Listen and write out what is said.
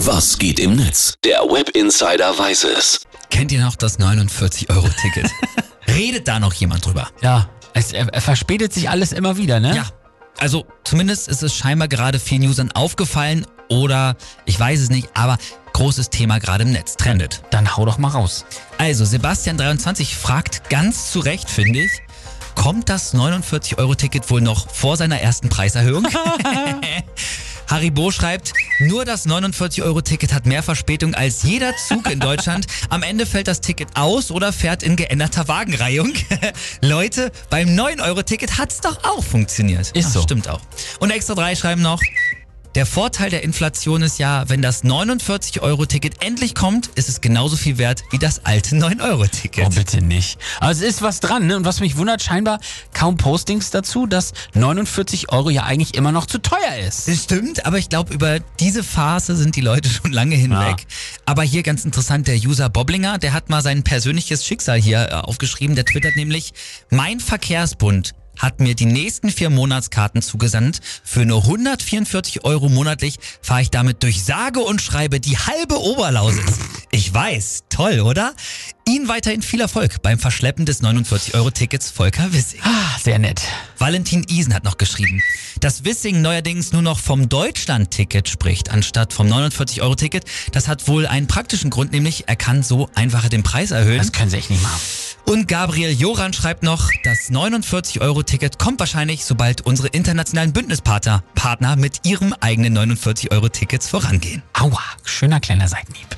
Was geht im Netz? Der Web Insider weiß es. Kennt ihr noch das 49-Euro-Ticket? Redet da noch jemand drüber? Ja, es er, er verspätet sich alles immer wieder, ne? Ja. Also zumindest ist es scheinbar gerade vielen Usern aufgefallen oder ich weiß es nicht, aber großes Thema gerade im Netz, trendet. Dann hau doch mal raus. Also Sebastian23 fragt ganz zu Recht, finde ich, kommt das 49-Euro-Ticket wohl noch vor seiner ersten Preiserhöhung? Haribo schreibt, nur das 49-Euro-Ticket hat mehr Verspätung als jeder Zug in Deutschland. Am Ende fällt das Ticket aus oder fährt in geänderter Wagenreihung. Leute, beim 9-Euro-Ticket hat's doch auch funktioniert. Ist so. Stimmt auch. Und extra drei schreiben noch, der Vorteil der Inflation ist ja, wenn das 49-Euro-Ticket endlich kommt, ist es genauso viel wert wie das alte 9-Euro-Ticket. Oh, bitte nicht. Aber es ist was dran, ne? Und was mich wundert, scheinbar kaum Postings dazu, dass 49 Euro ja eigentlich immer noch zu teuer ist. Das stimmt, aber ich glaube, über diese Phase sind die Leute schon lange hinweg. Aber hier ganz interessant, der User Boblinger, der hat mal sein persönliches Schicksal hier äh, aufgeschrieben. Der twittert nämlich, mein Verkehrsbund hat mir die nächsten vier Monatskarten zugesandt. Für nur 144 Euro monatlich fahre ich damit durch sage und schreibe die halbe Oberlausitz. Ich weiß, toll, oder? Ihnen weiterhin viel Erfolg beim Verschleppen des 49-Euro-Tickets Volker Wissing. Ah, sehr nett. Valentin Isen hat noch geschrieben, dass Wissing neuerdings nur noch vom Deutschland-Ticket spricht, anstatt vom 49-Euro-Ticket. Das hat wohl einen praktischen Grund, nämlich er kann so einfacher den Preis erhöhen. Das können sie echt nicht machen. Und Gabriel Joran schreibt noch, das 49-Euro-Ticket kommt wahrscheinlich, sobald unsere internationalen Bündnispartner Partner mit ihrem eigenen 49-Euro-Tickets vorangehen. Aua, schöner kleiner Seitenhieb.